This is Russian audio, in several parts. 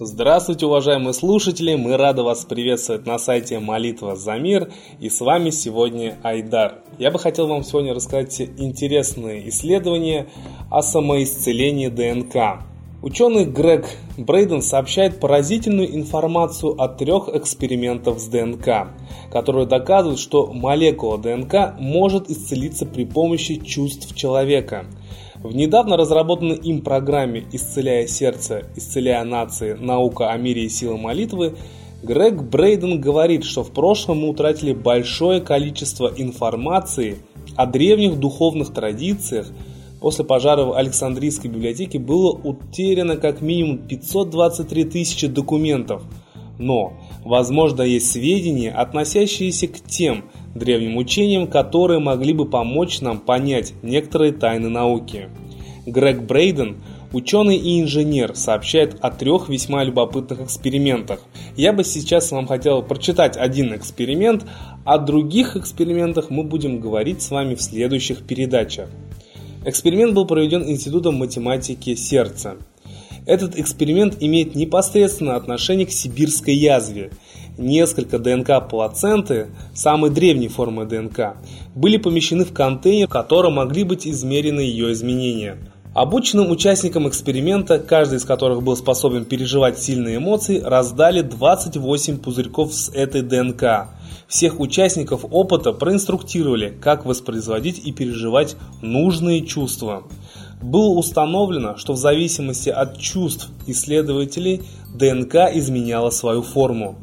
Здравствуйте, уважаемые слушатели! Мы рады вас приветствовать на сайте Молитва за мир. И с вами сегодня Айдар. Я бы хотел вам сегодня рассказать интересные исследования о самоисцелении ДНК. Ученый Грег Брейден сообщает поразительную информацию о трех экспериментах с ДНК, которые доказывают, что молекула ДНК может исцелиться при помощи чувств человека – в недавно разработанной им программе «Исцеляя сердце, исцеляя нации. Наука о мире и силы молитвы» Грег Брейден говорит, что в прошлом мы утратили большое количество информации о древних духовных традициях. После пожара в Александрийской библиотеке было утеряно как минимум 523 тысячи документов. Но, возможно, есть сведения, относящиеся к тем древним учениям, которые могли бы помочь нам понять некоторые тайны науки. Грег Брейден, ученый и инженер, сообщает о трех весьма любопытных экспериментах. Я бы сейчас вам хотел прочитать один эксперимент, о других экспериментах мы будем говорить с вами в следующих передачах. Эксперимент был проведен Институтом математики сердца. Этот эксперимент имеет непосредственное отношение к сибирской язве – несколько ДНК плаценты, самой древней формы ДНК, были помещены в контейнер, в котором могли быть измерены ее изменения. Обученным участникам эксперимента, каждый из которых был способен переживать сильные эмоции, раздали 28 пузырьков с этой ДНК. Всех участников опыта проинструктировали, как воспроизводить и переживать нужные чувства. Было установлено, что в зависимости от чувств исследователей ДНК изменяла свою форму.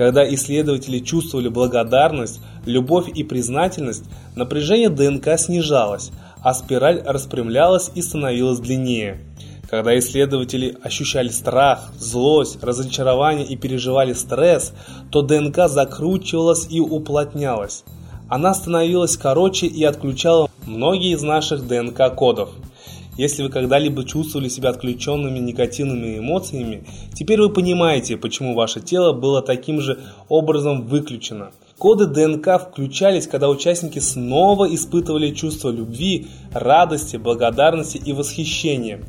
Когда исследователи чувствовали благодарность, любовь и признательность, напряжение ДНК снижалось, а спираль распрямлялась и становилась длиннее. Когда исследователи ощущали страх, злость, разочарование и переживали стресс, то ДНК закручивалась и уплотнялась. Она становилась короче и отключала многие из наших ДНК-кодов. Если вы когда-либо чувствовали себя отключенными негативными эмоциями, теперь вы понимаете, почему ваше тело было таким же образом выключено. Коды ДНК включались, когда участники снова испытывали чувство любви, радости, благодарности и восхищения.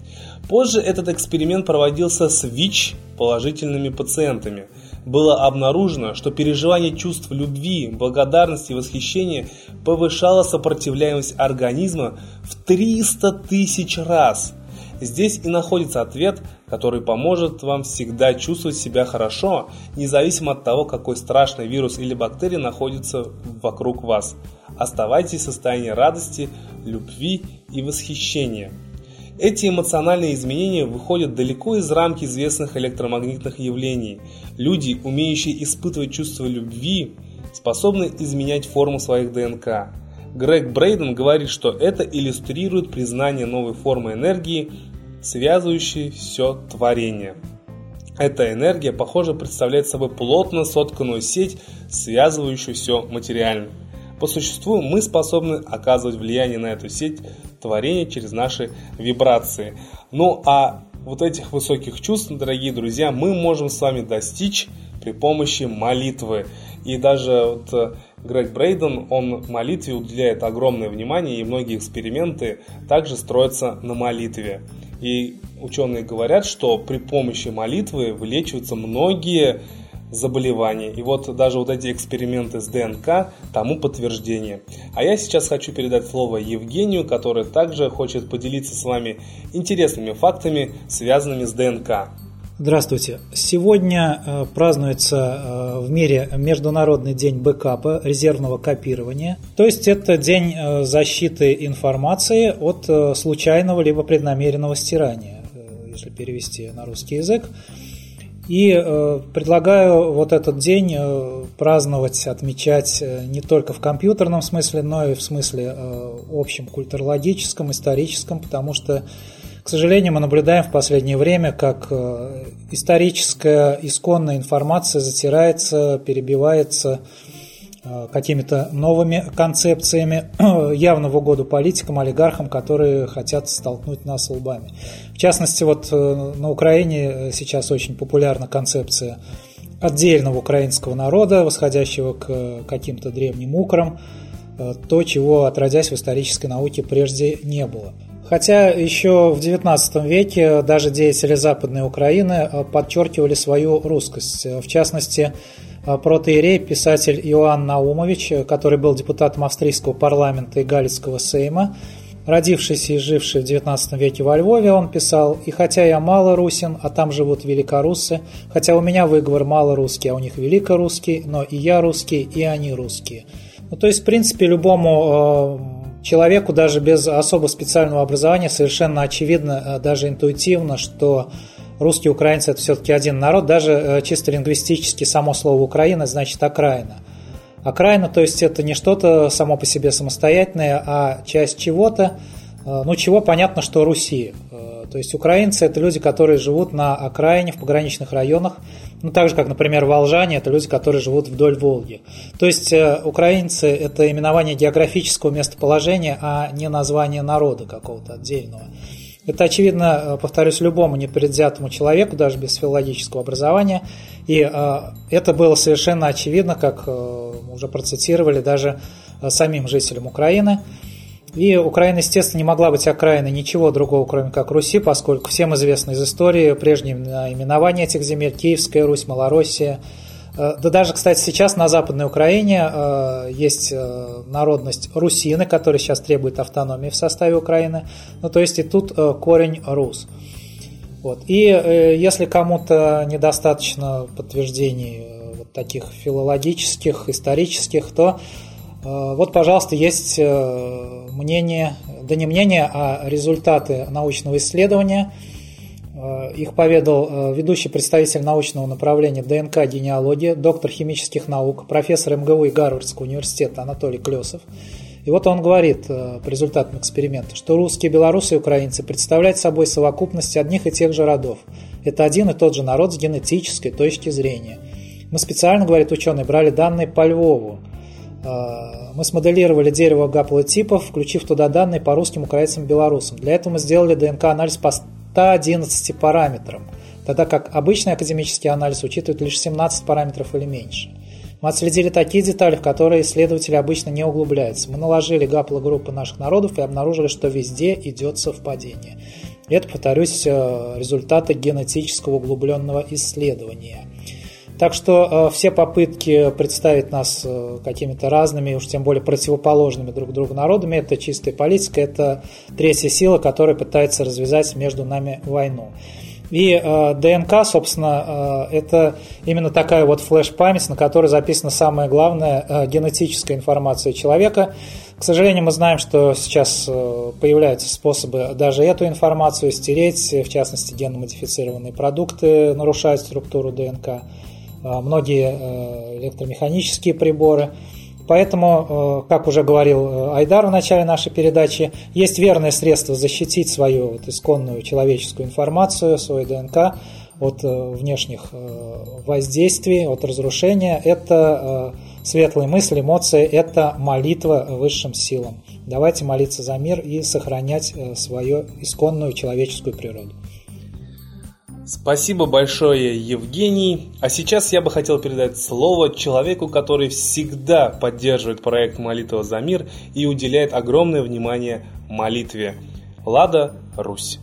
Позже этот эксперимент проводился с ВИЧ положительными пациентами – было обнаружено, что переживание чувств любви, благодарности и восхищения повышало сопротивляемость организма в 300 тысяч раз. Здесь и находится ответ, который поможет вам всегда чувствовать себя хорошо, независимо от того, какой страшный вирус или бактерия находится вокруг вас. Оставайтесь в состоянии радости, любви и восхищения. Эти эмоциональные изменения выходят далеко из рамки известных электромагнитных явлений. Люди, умеющие испытывать чувство любви, способны изменять форму своих ДНК. Грег Брейден говорит, что это иллюстрирует признание новой формы энергии, связывающей все творение. Эта энергия, похоже, представляет собой плотно сотканную сеть, связывающую все материальное. По существу мы способны оказывать влияние на эту сеть творения через наши вибрации. Ну а вот этих высоких чувств, дорогие друзья, мы можем с вами достичь при помощи молитвы. И даже вот э, Грег Брейден, он молитве уделяет огромное внимание, и многие эксперименты также строятся на молитве. И ученые говорят, что при помощи молитвы вылечиваются многие заболеваний. И вот даже вот эти эксперименты с ДНК тому подтверждение. А я сейчас хочу передать слово Евгению, который также хочет поделиться с вами интересными фактами, связанными с ДНК. Здравствуйте. Сегодня э, празднуется э, в мире Международный день бэкапа, резервного копирования. То есть это день э, защиты информации от случайного либо преднамеренного стирания, если перевести на русский язык. И предлагаю вот этот день праздновать, отмечать не только в компьютерном смысле, но и в смысле общем, культурологическом, историческом, потому что, к сожалению, мы наблюдаем в последнее время, как э, историческая исконная информация затирается, перебивается Э, какими-то новыми концепциями, явно в угоду политикам, олигархам, которые хотят столкнуть нас лбами. В частности, вот э, на Украине сейчас очень популярна концепция отдельного украинского народа, восходящего к каким-то древним украм, то, чего, отродясь в исторической науке, прежде не было. Хотя еще в XIX веке даже деятели Западной Украины подчеркивали свою русскость. В частности, протеерей, писатель Иоанн Наумович, который был депутатом австрийского парламента и Галицкого сейма, Родившийся и живший в XIX веке во Львове, он писал «И хотя я мало русин, а там живут великоруссы, хотя у меня выговор мало русский, а у них великорусский, но и я русский, и они русские». Ну, то есть, в принципе, любому э, человеку даже без особо специального образования совершенно очевидно, э, даже интуитивно, что русские украинцы – это все-таки один народ, даже э, чисто лингвистически само слово «Украина» значит «окраина». Окраина, то есть это не что-то само по себе самостоятельное, а часть чего-то, э, ну чего понятно, что Руси. Э, то есть украинцы это люди, которые живут на окраине, в пограничных районах, ну так же, как, например, волжане, это люди, которые живут вдоль Волги. То есть э, украинцы это именование географического местоположения, а не название народа какого-то отдельного. Это очевидно, повторюсь, любому непредвзятому человеку, даже без филологического образования. И это было совершенно очевидно, как уже процитировали даже э, самим жителям Украины. И Украина, естественно, не могла быть окраиной ничего другого, кроме как Руси, поскольку всем известно из истории прежние именования этих земель – Киевская Русь, Малороссия. Э, да даже, кстати, сейчас на Западной Украине э, есть народность русины, которая сейчас требует автономии в составе Украины. Ну, то есть и тут корень рус. Вот. И если кому-то недостаточно подтверждений таких филологических, исторических, то э, вот, пожалуйста, есть э, мнение, да не мнение, а результаты научного исследования. Э, их поведал ведущий представитель научного направления ДНК генеалогия, доктор химических наук, профессор МГУ и Гарвардского университета Анатолий Клесов. И вот он говорит по результатам эксперимента, что русские, белорусы и украинцы представляют собой совокупность одних и тех же родов. Это один и тот же народ с генетической точки зрения – мы специально, говорит ученый, брали данные по Львову. А, мы смоделировали дерево гаплотипов, включив туда данные по русским, украинцам, белорусам. Для этого мы сделали ДНК-анализ по 111 параметрам, тогда как обычный академический анализ учитывает лишь 17 параметров или меньше. Мы отследили такие детали, в которые исследователи обычно не углубляются. Мы наложили гаплогруппы наших народов и обнаружили, что везде идет совпадение. Это, повторюсь, э, результаты генетического углубленного исследования. Так что э, все попытки представить нас э, какими-то разными, уж тем более противоположными друг другу народами, это чистая политика, это третья сила, которая пытается развязать между нами войну. И э, ДНК, собственно, э, это именно такая вот флеш-память, на которой записана самая главная э, генетическая информация человека. К сожалению, мы знаем, что сейчас э, появляются способы даже эту информацию стереть, в частности, генно-модифицированные продукты нарушают структуру ДНК. Э, многие э, электромеханические приборы. Поэтому, э, как уже говорил Айдар в начале нашей передачи, есть верное средство защитить свою вот исконную человеческую информацию, свою ДНК от внешних воздействий, от разрушения. Это светлые мысли, эмоции, это молитва высшим силам. Давайте молиться за мир и сохранять свою исконную человеческую природу. Спасибо большое, Евгений. А сейчас я бы хотел передать слово человеку, который всегда поддерживает проект «Молитва за мир» и уделяет огромное внимание молитве. Лада Русь.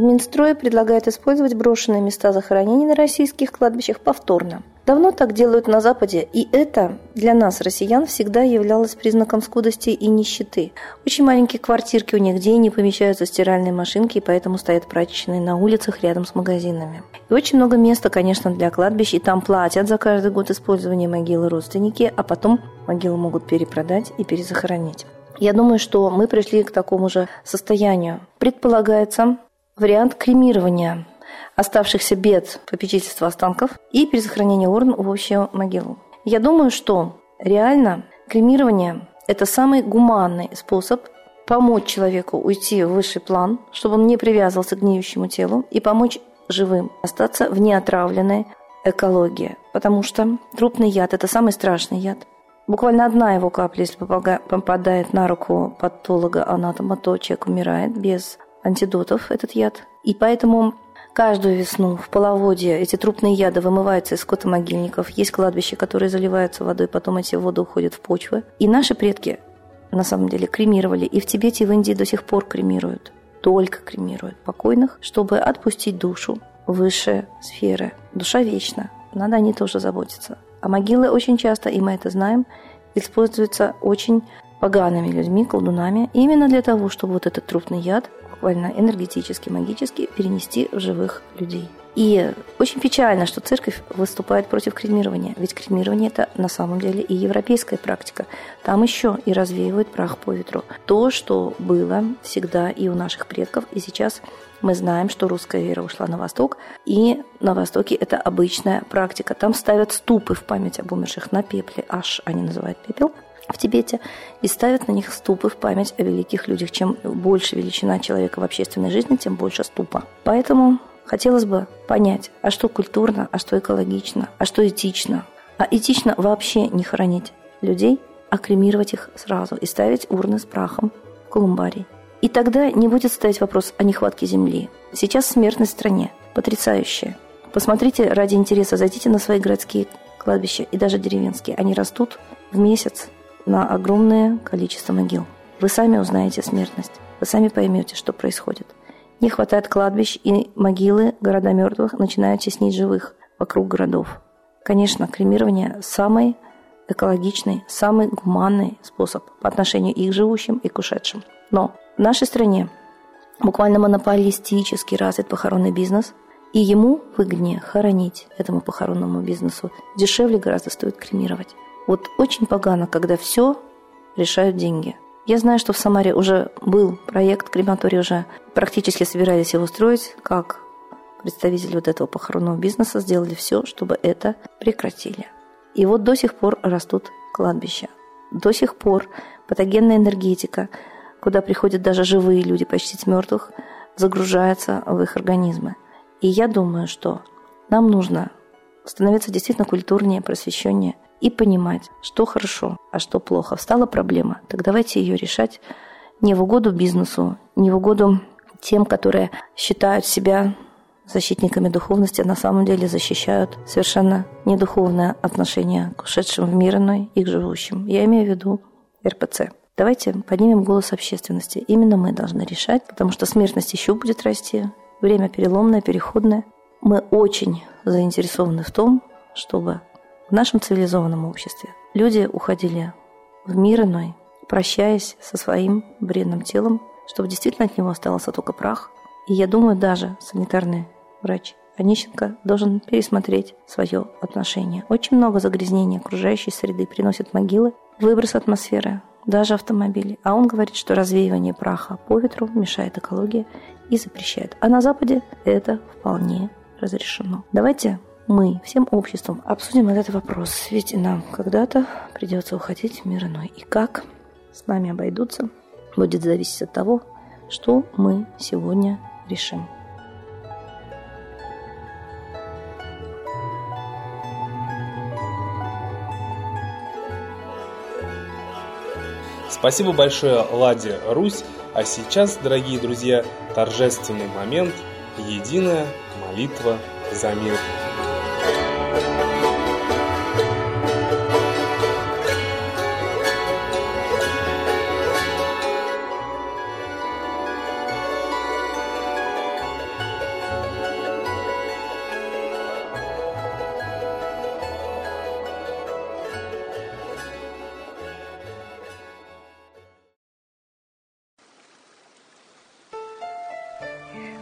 В Минстрое предлагают использовать брошенные места захоронений на российских кладбищах повторно. Давно так делают на Западе, и это для нас, россиян, всегда являлось признаком скудости и нищеты. Очень маленькие квартирки у них, где не помещаются стиральные машинки, и поэтому стоят прачечные на улицах рядом с магазинами. И очень много места, конечно, для кладбищ, и там платят за каждый год использования могилы родственники, а потом могилу могут перепродать и перезахоронить. Я думаю, что мы пришли к такому же состоянию. Предполагается, вариант кремирования оставшихся бед попечительства останков и перезахоронения урн в общую могилу. Я думаю, что реально кремирование – это самый гуманный способ помочь человеку уйти в высший план, чтобы он не привязывался к гниющему телу, и помочь живым остаться в неотравленной экологии. Потому что трупный яд – это самый страшный яд. Буквально одна его капля, если попадает на руку патолога, анатома, то человек умирает без антидотов этот яд. И поэтому Каждую весну в половодье эти трупные яды вымываются из скотомогильников. Есть кладбища, которые заливаются водой, потом эти воды уходят в почвы. И наши предки на самом деле кремировали. И в Тибете, и в Индии до сих пор кремируют. Только кремируют покойных, чтобы отпустить душу в высшие сферы. Душа вечна. Надо о ней тоже заботиться. А могилы очень часто, и мы это знаем, используются очень погаными людьми, колдунами, именно для того, чтобы вот этот трупный яд буквально энергетически, магически перенести в живых людей. И очень печально, что церковь выступает против кремирования, ведь кремирование это на самом деле и европейская практика. Там еще и развеивают прах по ветру. То, что было всегда и у наших предков, и сейчас мы знаем, что русская вера ушла на восток, и на востоке это обычная практика. Там ставят ступы в память об умерших на пепле, аж они называют пепел, в Тибете и ставят на них ступы в память о великих людях. Чем больше величина человека в общественной жизни, тем больше ступа. Поэтому хотелось бы понять, а что культурно, а что экологично, а что этично. А этично вообще не хоронить людей, а кремировать их сразу и ставить урны с прахом в колумбарий. И тогда не будет стоять вопрос о нехватке земли. Сейчас смертность в стране потрясающая. Посмотрите ради интереса, зайдите на свои городские кладбища и даже деревенские. Они растут в месяц на огромное количество могил. Вы сами узнаете смертность, вы сами поймете, что происходит. Не хватает кладбищ, и могилы города мертвых начинают теснить живых вокруг городов. Конечно, кремирование – самый экологичный, самый гуманный способ по отношению и к живущим, и к ушедшим. Но в нашей стране буквально монополистически развит похоронный бизнес, и ему выгоднее хоронить этому похоронному бизнесу. Дешевле гораздо стоит кремировать. Вот очень погано, когда все решают деньги. Я знаю, что в Самаре уже был проект, крематорий уже практически собирались его строить, как представители вот этого похоронного бизнеса сделали все, чтобы это прекратили. И вот до сих пор растут кладбища. До сих пор патогенная энергетика, куда приходят даже живые люди, почти мертвых, загружается в их организмы. И я думаю, что нам нужно становиться действительно культурнее, просвещеннее – и понимать, что хорошо, а что плохо. Встала проблема, так давайте ее решать не в угоду бизнесу, не в угоду тем, которые считают себя защитниками духовности, а на самом деле защищают совершенно недуховное отношение к ушедшим в мир иной и к живущим. Я имею в виду РПЦ. Давайте поднимем голос общественности. Именно мы должны решать, потому что смертность еще будет расти. Время переломное, переходное. Мы очень заинтересованы в том, чтобы в нашем цивилизованном обществе люди уходили в мир иной, прощаясь со своим бренным телом, чтобы действительно от него остался только прах. И я думаю, даже санитарный врач Онищенко должен пересмотреть свое отношение. Очень много загрязнений окружающей среды приносят могилы, выброс атмосферы, даже автомобили. А он говорит, что развеивание праха по ветру мешает экологии и запрещает. А на Западе это вполне разрешено. Давайте мы всем обществом обсудим этот вопрос, ведь нам когда-то придется уходить в мир иной. И как с нами обойдутся, будет зависеть от того, что мы сегодня решим. Спасибо большое, Ладе Русь. А сейчас, дорогие друзья, торжественный момент – единая молитва за мир.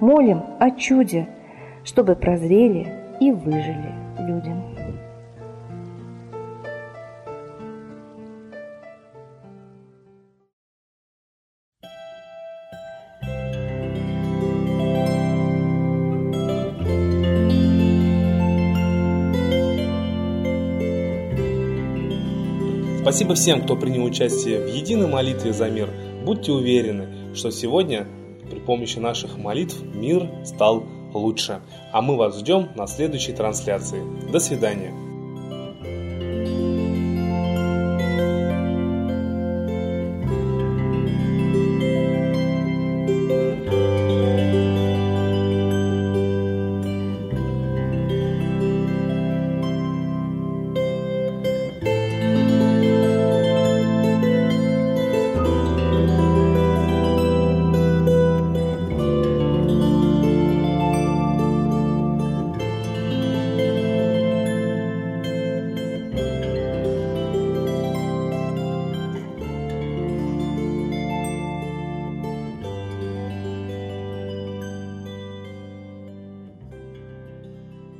молим о чуде, Чтобы прозрели и выжили люди. Спасибо всем, кто принял участие в единой молитве за мир. Будьте уверены, что сегодня помощи наших молитв мир стал лучше. А мы вас ждем на следующей трансляции. До свидания.